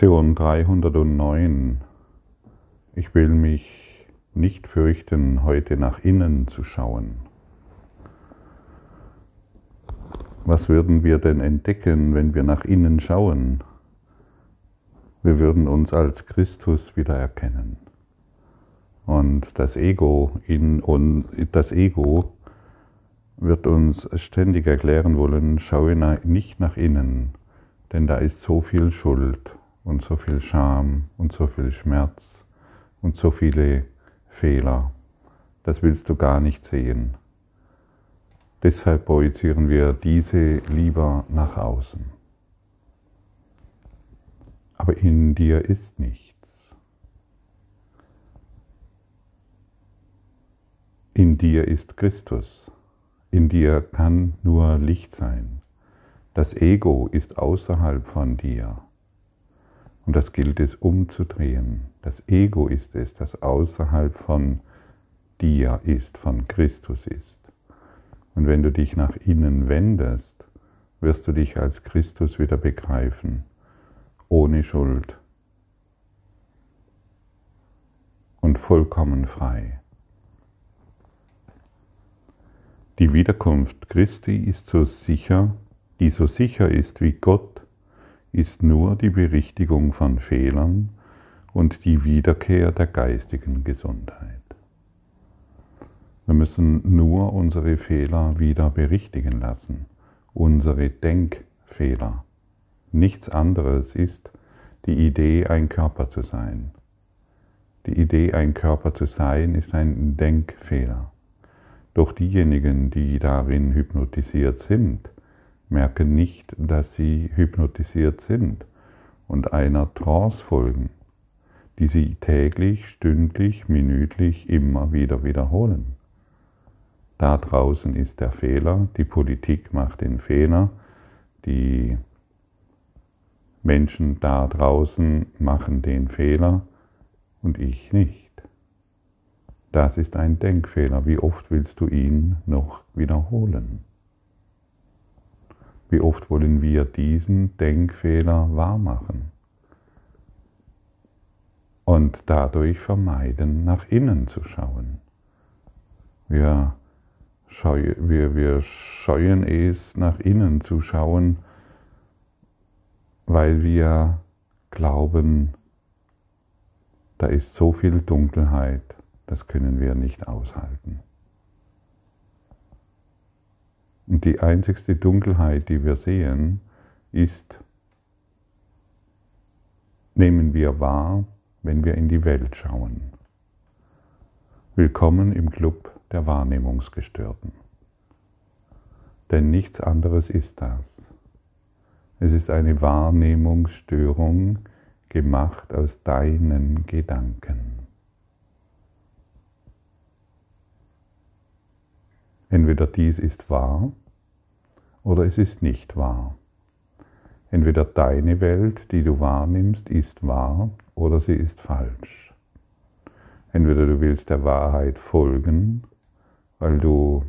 Lektion 309. Ich will mich nicht fürchten, heute nach innen zu schauen. Was würden wir denn entdecken, wenn wir nach innen schauen? Wir würden uns als Christus wiedererkennen. Und das Ego, in, und das Ego wird uns ständig erklären wollen, schaue nicht nach innen, denn da ist so viel Schuld und so viel Scham und so viel Schmerz und so viele Fehler. Das willst du gar nicht sehen. Deshalb projizieren wir diese lieber nach außen. Aber in dir ist nichts. In dir ist Christus. In dir kann nur Licht sein. Das Ego ist außerhalb von dir. Und das gilt es umzudrehen. Das Ego ist es, das außerhalb von dir ist, von Christus ist. Und wenn du dich nach innen wendest, wirst du dich als Christus wieder begreifen, ohne Schuld und vollkommen frei. Die Wiederkunft Christi ist so sicher, die so sicher ist wie Gott, ist nur die Berichtigung von Fehlern und die Wiederkehr der geistigen Gesundheit. Wir müssen nur unsere Fehler wieder berichtigen lassen, unsere Denkfehler. Nichts anderes ist die Idee, ein Körper zu sein. Die Idee, ein Körper zu sein, ist ein Denkfehler. Doch diejenigen, die darin hypnotisiert sind, merken nicht, dass sie hypnotisiert sind und einer Trance folgen, die sie täglich, stündlich, minütlich immer wieder wiederholen. Da draußen ist der Fehler, die Politik macht den Fehler, die Menschen da draußen machen den Fehler und ich nicht. Das ist ein Denkfehler. Wie oft willst du ihn noch wiederholen? Wie oft wollen wir diesen Denkfehler wahrmachen und dadurch vermeiden, nach innen zu schauen? Wir, scheu, wir, wir scheuen es, nach innen zu schauen, weil wir glauben, da ist so viel Dunkelheit, das können wir nicht aushalten. Und die einzigste Dunkelheit, die wir sehen, ist, nehmen wir wahr, wenn wir in die Welt schauen. Willkommen im Club der Wahrnehmungsgestörten. Denn nichts anderes ist das. Es ist eine Wahrnehmungsstörung gemacht aus deinen Gedanken. Entweder dies ist wahr oder es ist nicht wahr. Entweder deine Welt, die du wahrnimmst, ist wahr oder sie ist falsch. Entweder du willst der Wahrheit folgen, weil du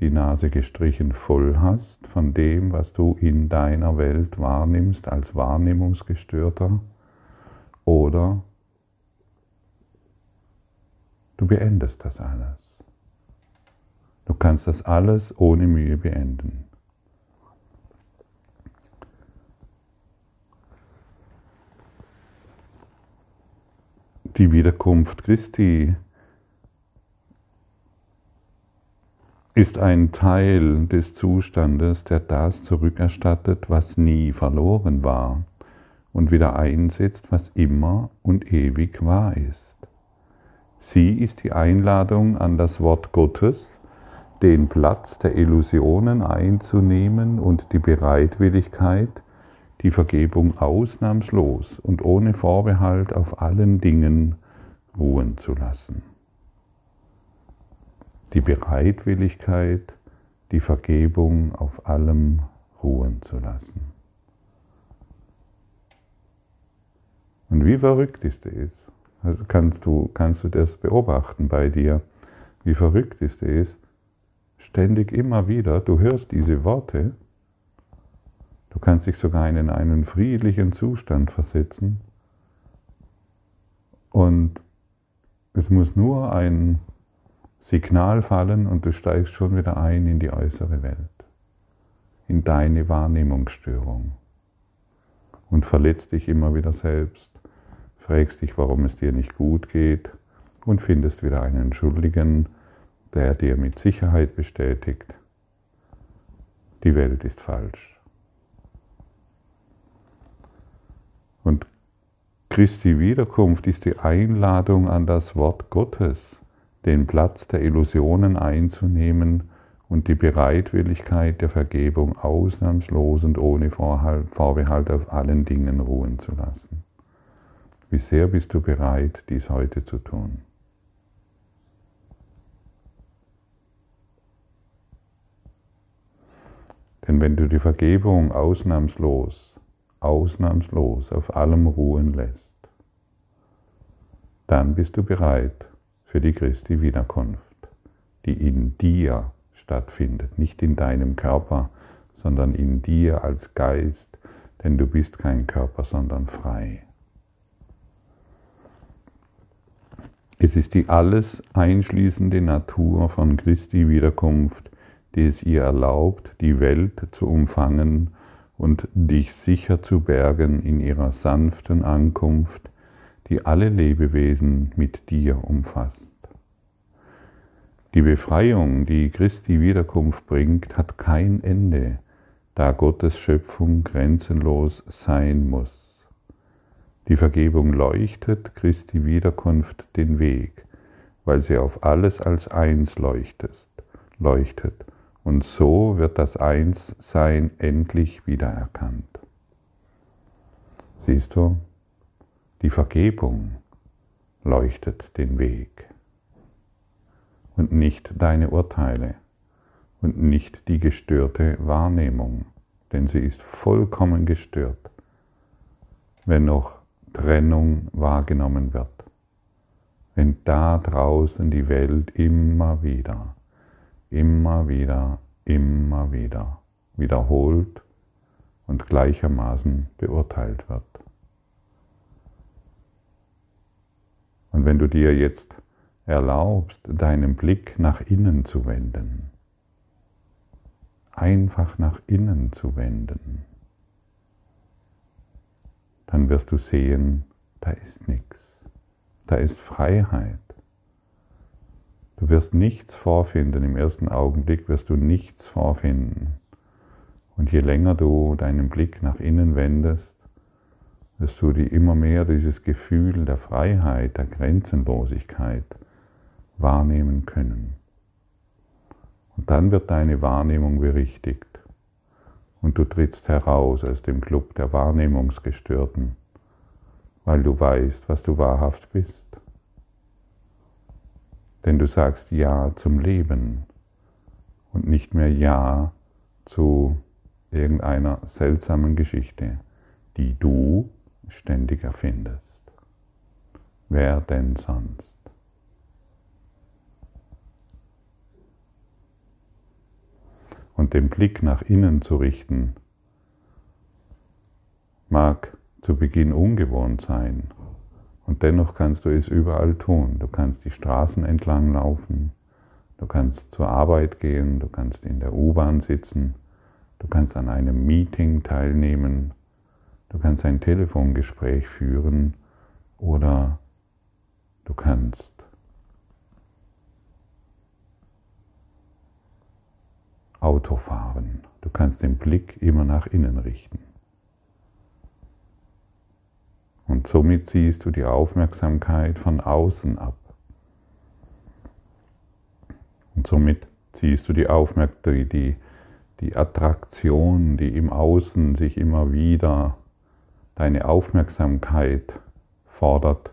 die Nase gestrichen voll hast von dem, was du in deiner Welt wahrnimmst als Wahrnehmungsgestörter, oder du beendest das alles. Du kannst das alles ohne Mühe beenden. Die Wiederkunft Christi ist ein Teil des Zustandes, der das zurückerstattet, was nie verloren war und wieder einsetzt, was immer und ewig wahr ist. Sie ist die Einladung an das Wort Gottes, den Platz der Illusionen einzunehmen und die Bereitwilligkeit, die Vergebung ausnahmslos und ohne Vorbehalt auf allen Dingen ruhen zu lassen. Die Bereitwilligkeit, die Vergebung auf allem ruhen zu lassen. Und wie verrückt ist es? Also kannst, du, kannst du das beobachten bei dir? Wie verrückt ist es, ständig immer wieder, du hörst diese Worte, Du kannst dich sogar in einen friedlichen Zustand versetzen. Und es muss nur ein Signal fallen und du steigst schon wieder ein in die äußere Welt, in deine Wahrnehmungsstörung. Und verletzt dich immer wieder selbst, fragst dich, warum es dir nicht gut geht und findest wieder einen Schuldigen, der dir mit Sicherheit bestätigt, die Welt ist falsch. Und Christi Wiederkunft ist die Einladung an das Wort Gottes, den Platz der Illusionen einzunehmen und die Bereitwilligkeit der Vergebung ausnahmslos und ohne Vorbehalt auf allen Dingen ruhen zu lassen. Wie sehr bist du bereit, dies heute zu tun? Denn wenn du die Vergebung ausnahmslos, ausnahmslos auf allem ruhen lässt, dann bist du bereit für die Christi Wiederkunft, die in dir stattfindet, nicht in deinem Körper, sondern in dir als Geist, denn du bist kein Körper, sondern frei. Es ist die alles einschließende Natur von Christi Wiederkunft, die es ihr erlaubt, die Welt zu umfangen und dich sicher zu bergen in ihrer sanften Ankunft, die alle Lebewesen mit dir umfasst. Die Befreiung, die Christi Wiederkunft bringt, hat kein Ende, da Gottes Schöpfung grenzenlos sein muss. Die Vergebung leuchtet Christi Wiederkunft den Weg, weil sie auf alles als eins leuchtet, leuchtet und so wird das Einssein endlich wiedererkannt. Siehst du, die Vergebung leuchtet den Weg und nicht deine Urteile und nicht die gestörte Wahrnehmung, denn sie ist vollkommen gestört, wenn noch Trennung wahrgenommen wird, wenn da draußen die Welt immer wieder, immer wieder, immer wieder wiederholt und gleichermaßen beurteilt wird. Und wenn du dir jetzt erlaubst, deinen Blick nach innen zu wenden. Einfach nach innen zu wenden. Dann wirst du sehen, da ist nichts. Da ist Freiheit. Du wirst nichts vorfinden. Im ersten Augenblick wirst du nichts vorfinden. Und je länger du deinen Blick nach innen wendest, wirst du die immer mehr dieses Gefühl der Freiheit, der Grenzenlosigkeit wahrnehmen können. Und dann wird deine Wahrnehmung berichtigt und du trittst heraus aus dem Club der Wahrnehmungsgestörten, weil du weißt, was du wahrhaft bist. Denn du sagst Ja zum Leben und nicht mehr Ja zu irgendeiner seltsamen Geschichte, die du ständig erfindest. Wer denn sonst? und den Blick nach innen zu richten, mag zu Beginn ungewohnt sein. Und dennoch kannst du es überall tun. Du kannst die Straßen entlang laufen, du kannst zur Arbeit gehen, du kannst in der U-Bahn sitzen, du kannst an einem Meeting teilnehmen, du kannst ein Telefongespräch führen oder du kannst Auto fahren. Du kannst den Blick immer nach innen richten. Und somit ziehst du die Aufmerksamkeit von außen ab. Und somit ziehst du die Aufmerksamkeit, die, die Attraktion, die im Außen sich immer wieder deine Aufmerksamkeit fordert,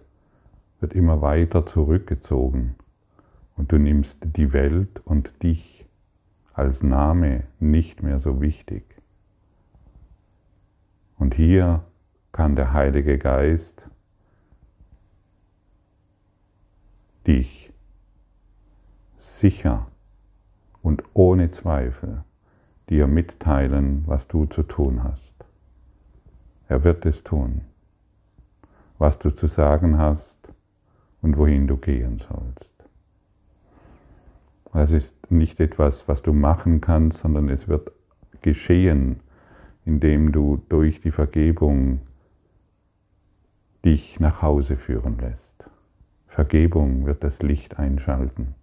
wird immer weiter zurückgezogen. Und du nimmst die Welt und dich als Name nicht mehr so wichtig. Und hier kann der Heilige Geist dich sicher und ohne Zweifel dir mitteilen, was du zu tun hast. Er wird es tun, was du zu sagen hast und wohin du gehen sollst. Das ist nicht etwas, was du machen kannst, sondern es wird geschehen, indem du durch die Vergebung dich nach Hause führen lässt. Vergebung wird das Licht einschalten.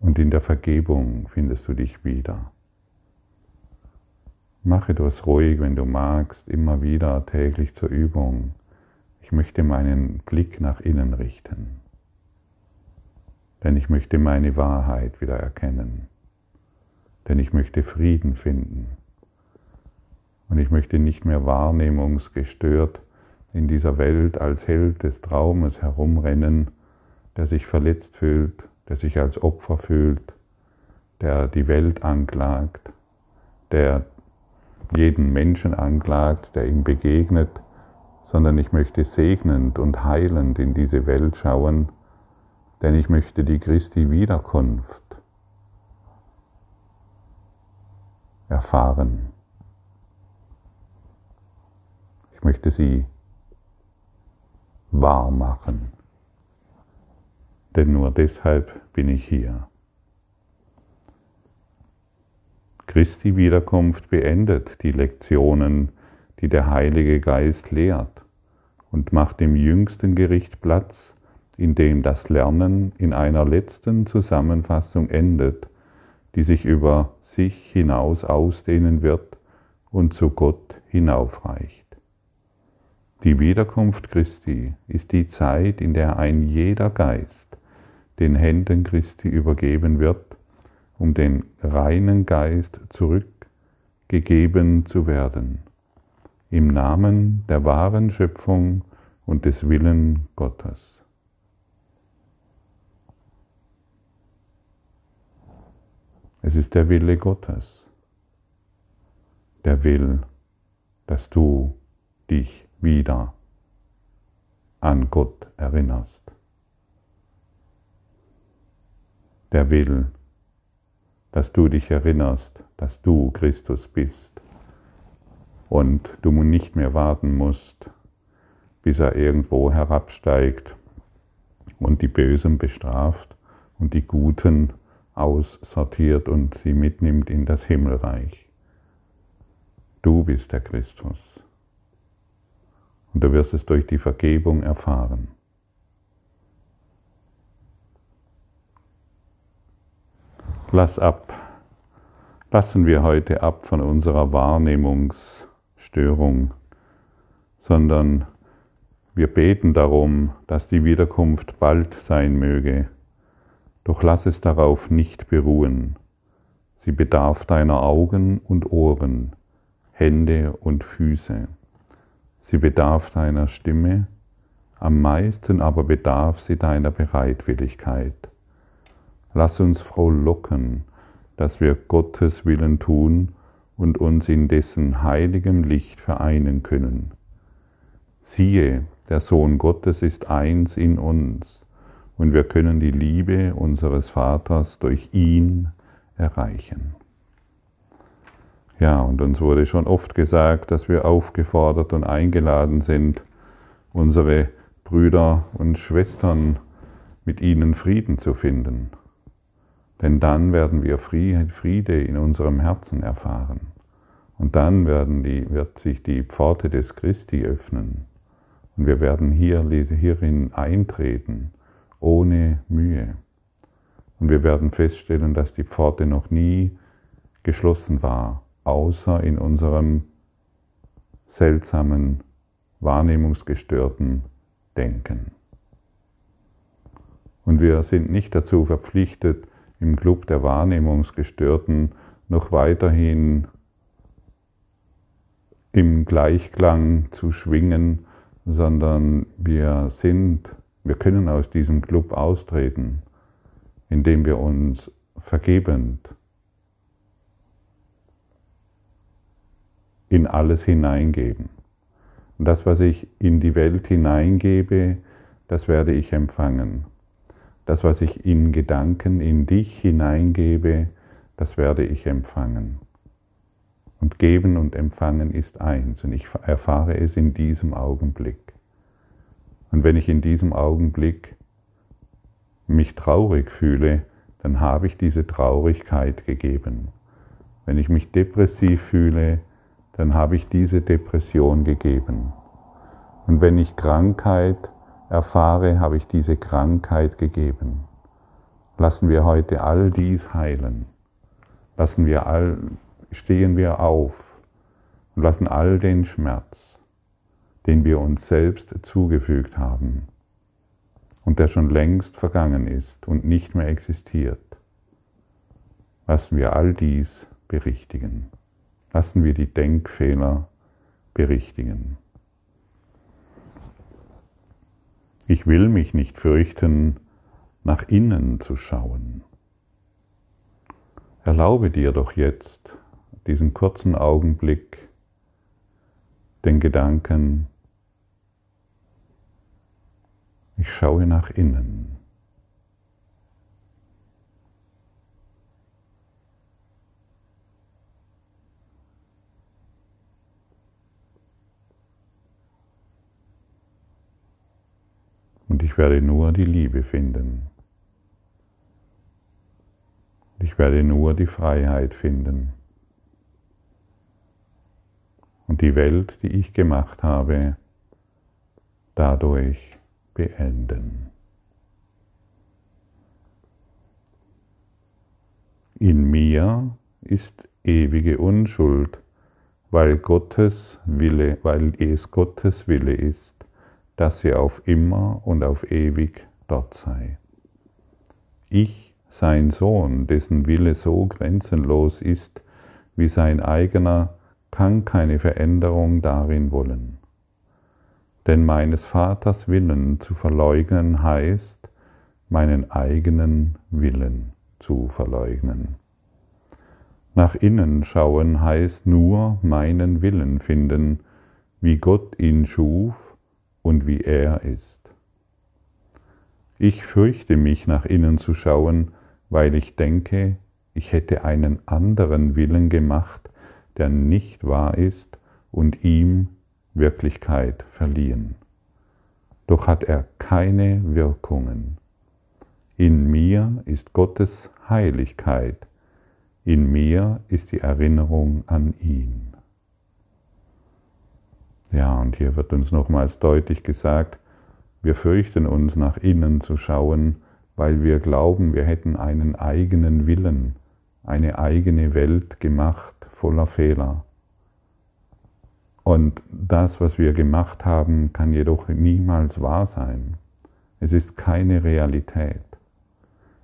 Und in der Vergebung findest du dich wieder. Mache das ruhig, wenn du magst, immer wieder täglich zur Übung. Ich möchte meinen Blick nach innen richten, denn ich möchte meine Wahrheit wieder erkennen, denn ich möchte Frieden finden und ich möchte nicht mehr wahrnehmungsgestört in dieser Welt als Held des Traumes herumrennen, der sich verletzt fühlt, der sich als Opfer fühlt, der die Welt anklagt, der jeden Menschen anklagt, der ihm begegnet, sondern ich möchte segnend und heilend in diese Welt schauen, denn ich möchte die Christi Wiederkunft erfahren. Ich möchte sie wahr machen, denn nur deshalb bin ich hier. Christi Wiederkunft beendet die Lektionen, die der Heilige Geist lehrt und macht im jüngsten Gericht Platz, in dem das Lernen in einer letzten Zusammenfassung endet, die sich über sich hinaus ausdehnen wird und zu Gott hinaufreicht. Die Wiederkunft Christi ist die Zeit, in der ein jeder Geist den Händen Christi übergeben wird um den reinen Geist zurückgegeben zu werden, im Namen der wahren Schöpfung und des Willen Gottes. Es ist der Wille Gottes, der will, dass du dich wieder an Gott erinnerst. Der will, dass du dich erinnerst, dass du Christus bist und du nicht mehr warten musst, bis er irgendwo herabsteigt und die Bösen bestraft und die Guten aussortiert und sie mitnimmt in das Himmelreich. Du bist der Christus. Und du wirst es durch die Vergebung erfahren. Lass ab. Lassen wir heute ab von unserer Wahrnehmungsstörung, sondern wir beten darum, dass die Wiederkunft bald sein möge. Doch lass es darauf nicht beruhen. Sie bedarf deiner Augen und Ohren, Hände und Füße. Sie bedarf deiner Stimme, am meisten aber bedarf sie deiner Bereitwilligkeit. Lass uns frohlocken, dass wir Gottes Willen tun und uns in dessen heiligem Licht vereinen können. Siehe, der Sohn Gottes ist eins in uns und wir können die Liebe unseres Vaters durch ihn erreichen. Ja, und uns wurde schon oft gesagt, dass wir aufgefordert und eingeladen sind, unsere Brüder und Schwestern mit ihnen Frieden zu finden. Denn dann werden wir Friede in unserem Herzen erfahren. Und dann werden die, wird sich die Pforte des Christi öffnen. Und wir werden hier, hierin eintreten, ohne Mühe. Und wir werden feststellen, dass die Pforte noch nie geschlossen war, außer in unserem seltsamen, wahrnehmungsgestörten Denken. Und wir sind nicht dazu verpflichtet, im Club der Wahrnehmungsgestörten noch weiterhin im Gleichklang zu schwingen, sondern wir sind, wir können aus diesem Club austreten, indem wir uns vergebend in alles hineingeben. Und das, was ich in die Welt hineingebe, das werde ich empfangen. Das, was ich in Gedanken in dich hineingebe, das werde ich empfangen. Und geben und empfangen ist eins und ich erfahre es in diesem Augenblick. Und wenn ich in diesem Augenblick mich traurig fühle, dann habe ich diese Traurigkeit gegeben. Wenn ich mich depressiv fühle, dann habe ich diese Depression gegeben. Und wenn ich Krankheit erfahre, habe ich diese Krankheit gegeben. Lassen wir heute all dies heilen. Lassen wir all, stehen wir auf und lassen all den Schmerz, den wir uns selbst zugefügt haben und der schon längst vergangen ist und nicht mehr existiert, lassen wir all dies berichtigen. Lassen wir die Denkfehler berichtigen. Ich will mich nicht fürchten, nach innen zu schauen. Erlaube dir doch jetzt diesen kurzen Augenblick den Gedanken, ich schaue nach innen. Und ich werde nur die Liebe finden. Ich werde nur die Freiheit finden. Und die Welt, die ich gemacht habe, dadurch beenden. In mir ist ewige Unschuld, weil Gottes Wille, weil es Gottes Wille ist, dass sie auf immer und auf ewig dort sei. Ich sein Sohn, dessen Wille so grenzenlos ist wie sein eigener, kann keine Veränderung darin wollen. Denn meines Vaters Willen zu verleugnen heißt, meinen eigenen Willen zu verleugnen. Nach innen schauen heißt nur meinen Willen finden, wie Gott ihn schuf und wie er ist. Ich fürchte mich, nach innen zu schauen, weil ich denke, ich hätte einen anderen Willen gemacht, der nicht wahr ist und ihm Wirklichkeit verliehen. Doch hat er keine Wirkungen. In mir ist Gottes Heiligkeit, in mir ist die Erinnerung an ihn. Ja, und hier wird uns nochmals deutlich gesagt, wir fürchten uns nach innen zu schauen, weil wir glauben, wir hätten einen eigenen Willen, eine eigene Welt gemacht voller Fehler. Und das, was wir gemacht haben, kann jedoch niemals wahr sein. Es ist keine Realität.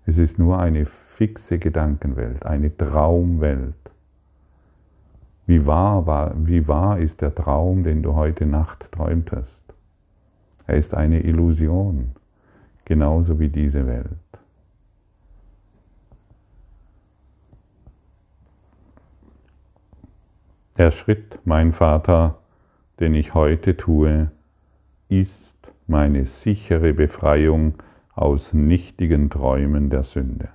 Es ist nur eine fixe Gedankenwelt, eine Traumwelt. Wie wahr, war, wie wahr ist der Traum, den du heute Nacht träumtest? Er ist eine Illusion genauso wie diese Welt. Der Schritt, mein Vater, den ich heute tue, ist meine sichere Befreiung aus nichtigen Träumen der Sünde.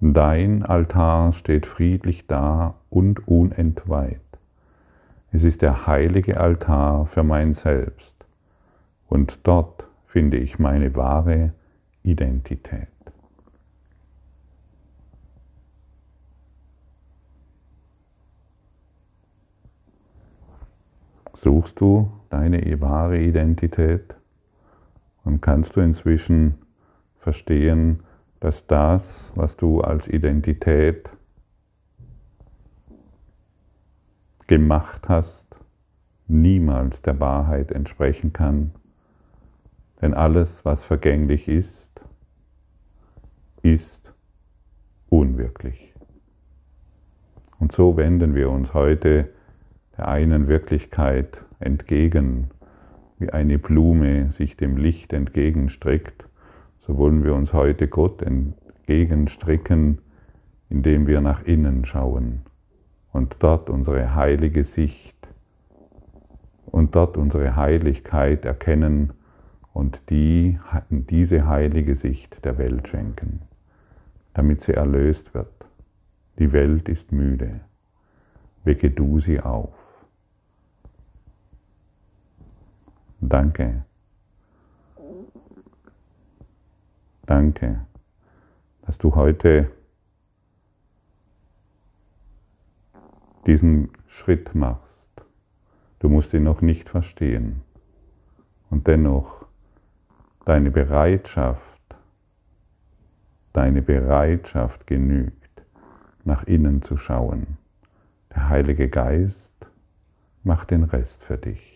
Dein Altar steht friedlich da und unentweiht. Es ist der heilige Altar für mein Selbst, und dort finde ich meine wahre Identität. Suchst du deine wahre Identität und kannst du inzwischen verstehen, dass das, was du als Identität gemacht hast, niemals der Wahrheit entsprechen kann denn alles, was vergänglich ist, ist unwirklich. Und so wenden wir uns heute der einen Wirklichkeit entgegen, wie eine Blume sich dem Licht entgegenstreckt, so wollen wir uns heute Gott entgegenstrecken, indem wir nach innen schauen und dort unsere heilige Sicht und dort unsere Heiligkeit erkennen und die diese heilige Sicht der Welt schenken, damit sie erlöst wird, Die Welt ist müde. Wecke du sie auf. Danke. Danke, dass du heute diesen Schritt machst. Du musst ihn noch nicht verstehen. Und dennoch deine Bereitschaft, deine Bereitschaft genügt, nach innen zu schauen. Der Heilige Geist macht den Rest für dich.